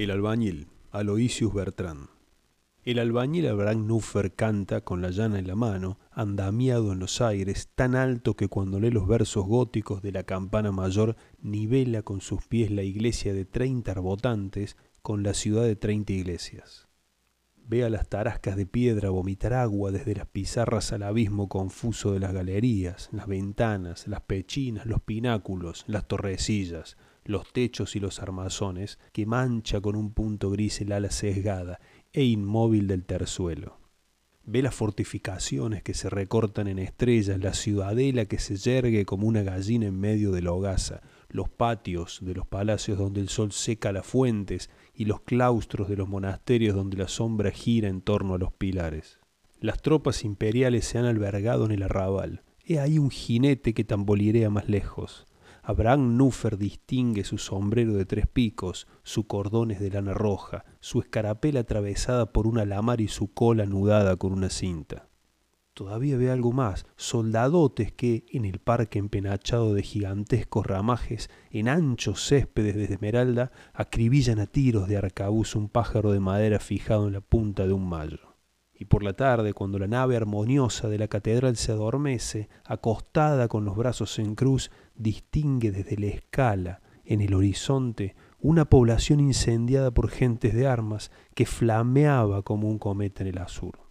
El albañil, Aloysius Bertrand. El albañil Abraham Nuffer canta con la llana en la mano, andamiado en los aires, tan alto que cuando lee los versos góticos de la campana mayor nivela con sus pies la iglesia de treinta arbotantes con la ciudad de treinta iglesias. Ve a las tarascas de piedra vomitar agua desde las pizarras al abismo confuso de las galerías, las ventanas, las pechinas, los pináculos, las torrecillas, los techos y los armazones, que mancha con un punto gris el ala sesgada e inmóvil del terzuelo. Ve las fortificaciones que se recortan en estrellas, la ciudadela que se yergue como una gallina en medio de la hogaza, los patios de los palacios donde el sol seca las fuentes y los claustros de los monasterios donde la sombra gira en torno a los pilares. Las tropas imperiales se han albergado en el arrabal. He ahí un jinete que tambolirea más lejos. Abraham Nuffer distingue su sombrero de tres picos, su cordones de lana roja, su escarapela atravesada por una lamar y su cola anudada con una cinta. Todavía ve algo más, soldadotes que, en el parque empenachado de gigantescos ramajes, en anchos céspedes de esmeralda, acribillan a tiros de arcabuz un pájaro de madera fijado en la punta de un mallo y por la tarde, cuando la nave armoniosa de la catedral se adormece, acostada con los brazos en cruz, distingue desde la escala, en el horizonte, una población incendiada por gentes de armas que flameaba como un cometa en el azur.